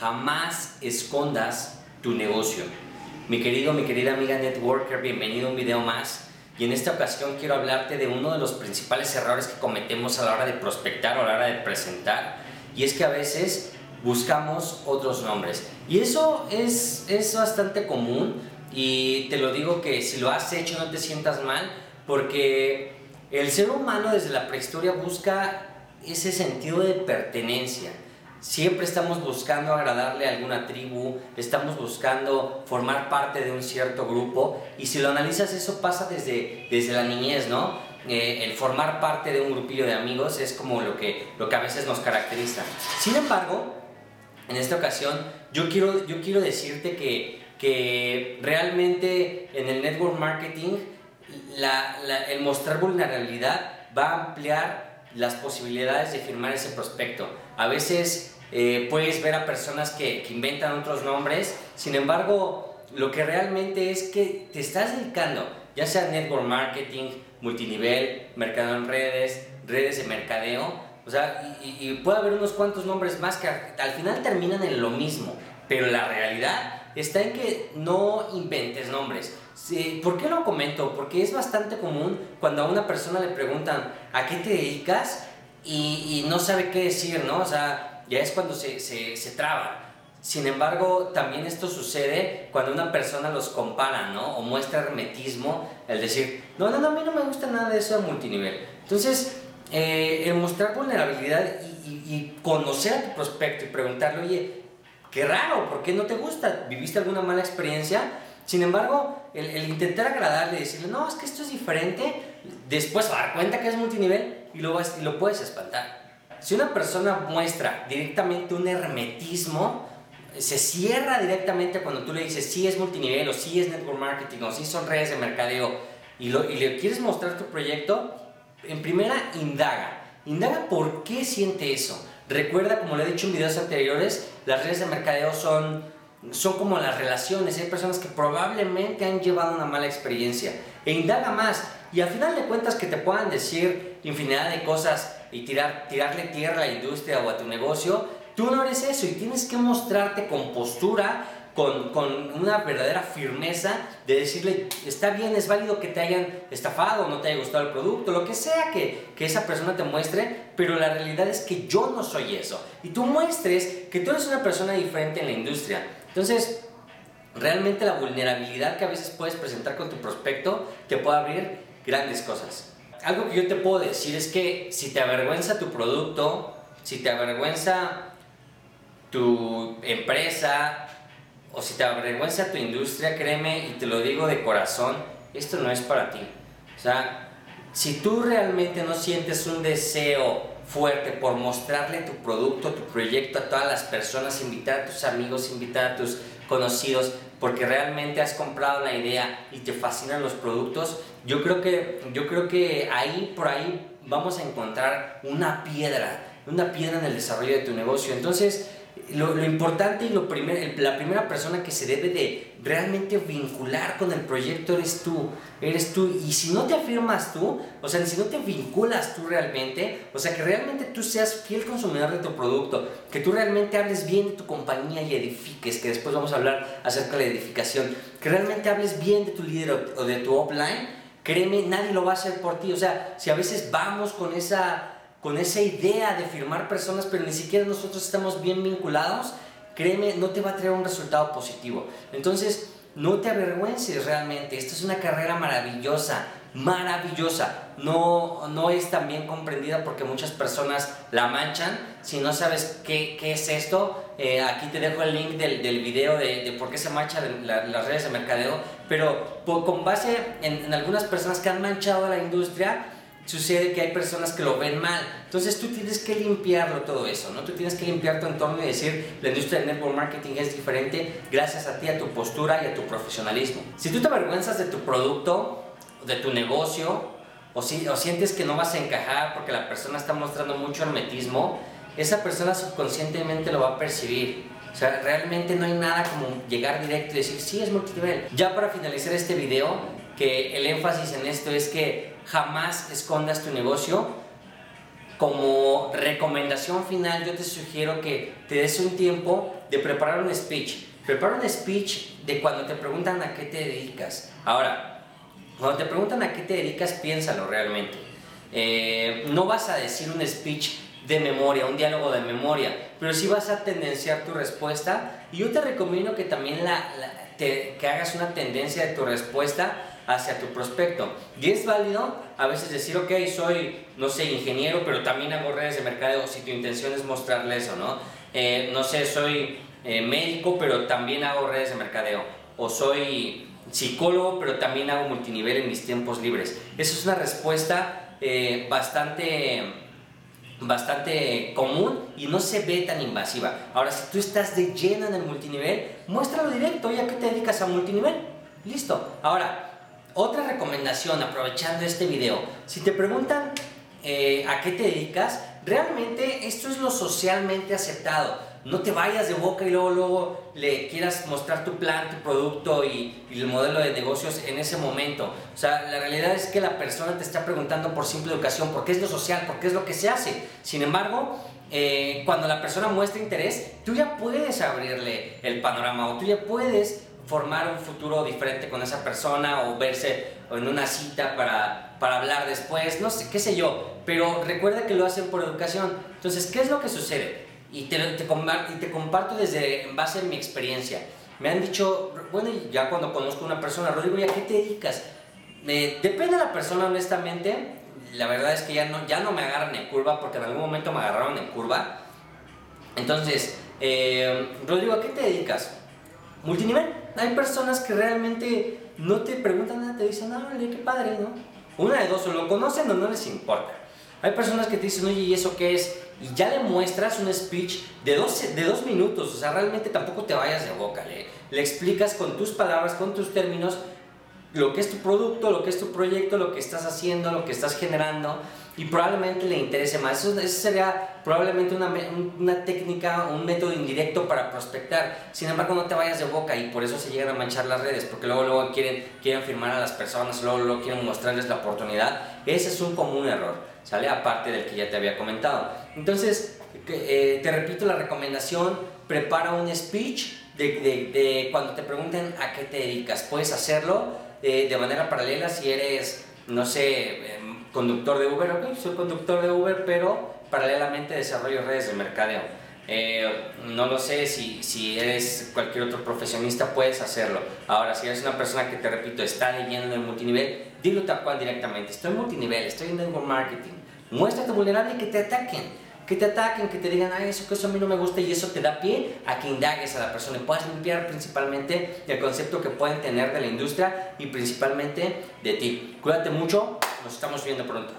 jamás escondas tu negocio. Mi querido, mi querida amiga networker, bienvenido a un video más. Y en esta ocasión quiero hablarte de uno de los principales errores que cometemos a la hora de prospectar o a la hora de presentar. Y es que a veces buscamos otros nombres. Y eso es, es bastante común. Y te lo digo que si lo has hecho no te sientas mal. Porque el ser humano desde la prehistoria busca ese sentido de pertenencia. Siempre estamos buscando agradarle a alguna tribu, estamos buscando formar parte de un cierto grupo y si lo analizas eso pasa desde, desde la niñez, ¿no? Eh, el formar parte de un grupillo de amigos es como lo que, lo que a veces nos caracteriza. Sin embargo, en esta ocasión yo quiero, yo quiero decirte que, que realmente en el network marketing el mostrar vulnerabilidad va a ampliar las posibilidades de firmar ese prospecto. A veces eh, puedes ver a personas que, que, inventan otros nombres, sin embargo, lo que realmente es que te estás dedicando, ya sea network marketing, multinivel, mercado en redes, redes de mercadeo, o sea, y, puede haber unos cuantos nombres más que al final terminan en lo mismo, pero la realidad está en que no inventes nombres. ¿Por qué lo comento? Porque es bastante común cuando a una persona le preguntan ¿a qué te dedicas? Y, no sabe qué decir, ¿no? O sea, ya es cuando se, se, se traba. Sin embargo, también esto sucede cuando una persona los compara, ¿no? O muestra hermetismo, el decir, no, no, no, a mí no me gusta nada de eso de multinivel. Entonces, eh, el mostrar vulnerabilidad y, y, conocer a tu prospecto y preguntarle, oye, qué raro, ¿por qué no te gusta? ¿Viviste alguna mala experiencia? Sin embargo, el, intentar agradarle y decirle, no, es que esto es diferente, después a dar cuenta que es multinivel y lo, y lo puedes espantar. Si una persona muestra directamente un hermetismo, se cierra directamente cuando tú le dices sí es multinivel o sí es network marketing o sí son redes de mercadeo y, lo, y le quieres mostrar tu proyecto, en primera indaga. Indaga por qué siente eso. Recuerda, como le he dicho en videos anteriores, las redes de mercadeo son, son como las relaciones. Hay personas que probablemente han llevado una mala experiencia. E indaga más. Y al final de cuentas que te puedan decir infinidad de cosas y tirar, tirarle tierra a la industria o a tu negocio, tú no eres eso y tienes que mostrarte con postura con, con, una verdadera firmeza de decirle, está bien, es válido que te hayan estafado, no te haya gustado el producto, lo que sea que, que esa persona te muestre, pero la realidad es que yo no soy eso. Y tú muestres que tú eres una persona diferente en la industria. Entonces, realmente la vulnerabilidad que a veces puedes presentar con tu prospecto te puede abrir grandes cosas. Algo que yo te puedo decir es que si te avergüenza tu producto, si te avergüenza tu empresa, o si te avergüenza tu industria, créeme y te lo digo de corazón, esto no es para ti. O sea, si tú realmente no sientes un deseo fuerte por mostrarle tu producto, tu proyecto a todas las personas, invitar a tus amigos, invitar a tus conocidos, porque realmente has comprado la idea y te fascinan los productos, yo creo que, yo creo que ahí, por ahí, vamos a encontrar una piedra, una piedra en el desarrollo de tu negocio. Entonces, lo, importante y lo primer, la primera persona que se debe de realmente vincular con el proyecto eres tú, eres tú. Y si no te afirmas tú, o sea, si no te vinculas tú realmente, o sea, que realmente tú seas fiel consumidor de tu producto, que tú realmente hables bien de tu compañía y edifiques, que después vamos a hablar acerca de la edificación, que realmente hables bien de tu líder o de tu offline, créeme, nadie lo va a hacer por ti. O sea, si a veces vamos con esa con esa idea de firmar personas, pero ni siquiera nosotros estamos bien vinculados, créeme, no te va a traer un resultado positivo. Entonces, no te avergüences realmente, esta es una carrera maravillosa, maravillosa. No, no es tan bien comprendida porque muchas personas la manchan. Si no sabes qué, qué es esto, eh, aquí te dejo el link del, del video de, de, por qué se manchan las redes de mercadeo. Pero con base en, en algunas personas que han manchado a la industria, sucede que hay personas que lo ven mal. Entonces tú tienes que limpiarlo todo eso, ¿no? Tú tienes que limpiar tu entorno y decir, la industria del network marketing es diferente gracias a ti, a tu postura y a tu profesionalismo. Si tú te avergüenzas de tu producto, de tu negocio, o, si, o sientes que no vas a encajar porque la persona está mostrando mucho hermetismo, esa persona subconscientemente lo va a percibir. O sea, realmente no hay nada como llegar directo y decir, sí, es multinivel. Ya para finalizar este video, que el énfasis en esto es que jamás escondas tu negocio. como recomendación final, yo te sugiero que te des un tiempo de preparar un speech. Prepara un speech de cuando te preguntan a qué te dedicas. Ahora, cuando te preguntan a qué te dedicas, piénsalo realmente. Eh, no vas a decir un speech de memoria, un diálogo de memoria, pero sí vas a tendenciar tu respuesta y yo te recomiendo que también la, que hagas una tendencia de tu respuesta hacia tu prospecto. Y es válido a veces decir, ok, soy, no sé, ingeniero, pero también hago redes de mercadeo, si tu intención es mostrarle eso, ¿no? Eh, no sé, soy eh, médico, pero también hago redes de mercadeo. O soy psicólogo, pero también hago multinivel en mis tiempos libres. Eso es una respuesta eh, bastante bastante común y no se ve tan invasiva. Ahora, si tú estás de lleno en el multinivel, muéstralo directo, ya que te dedicas a multinivel. Listo. Ahora, otra recomendación, aprovechando este video, si te preguntan eh, a qué te dedicas, realmente esto es lo socialmente aceptado no te vayas de boca y luego, luego le quieras mostrar tu plan, tu producto y, el modelo de negocios en ese momento. O sea, la realidad es que la persona te está preguntando por simple educación, por qué es lo social, por qué es lo que se hace. Sin embargo, eh, cuando la persona muestra interés, tú ya puedes abrirle el panorama o tú ya puedes formar un futuro diferente con esa persona o verse en una cita para, para hablar después, no sé, qué sé yo. Pero recuerda que lo hacen por educación. Entonces, ¿qué es lo que sucede? y te, te, y te comparto desde en base a mi experiencia. Me han dicho, bueno, ya cuando conozco a una persona, Rodrigo, ¿y a qué te dedicas? depende de la persona, honestamente. La verdad es que ya no, ya no me agarran en curva, porque en algún momento me agarraron en curva. Entonces, eh, Rodrigo, ¿a qué te dedicas? Multinivel. Hay personas que realmente no te preguntan nada, te dicen, ah, qué padre, ¿no? Una de dos, o lo conocen o no les importa. Hay personas que te dicen, oye, ¿y eso qué es? Y ya le muestras un speech de dos, de dos minutos, o sea, realmente tampoco te vayas de boca, le, le explicas con tus palabras, con tus términos, lo que es tu producto, lo que es tu proyecto, lo que estás haciendo, lo que estás generando y probablemente le interese más. Eso, sería probablemente una, una, técnica, un método indirecto para prospectar. Sin embargo, no te vayas de boca y por eso se llegan a manchar las redes, porque luego, luego quieren, quieren firmar a las personas, luego, luego quieren mostrarles la oportunidad. Ese es un común error, ¿sale? Aparte del que ya te había comentado. Entonces, eh, te repito la recomendación, prepara un speech de, de, de, cuando te pregunten a qué te dedicas. Puedes hacerlo de manera paralela si eres, no sé, em, conductor de Uber, ok, soy conductor de Uber, pero paralelamente desarrollo redes de mercadeo. Eh, no lo sé si, si eres cualquier otro profesionista, puedes hacerlo. Ahora, si eres una persona que, te repito, está leyendo en el multinivel, dilo tal cual directamente. Estoy en multinivel, estoy en network marketing. Muéstrate vulnerable y que te ataquen que te ataquen, que te digan, ay, eso que eso a mí no me gusta y eso te da pie a que indagues a la persona y puedas limpiar principalmente el concepto que pueden tener de la industria y principalmente de ti. Cuídate mucho, nos estamos viendo pronto.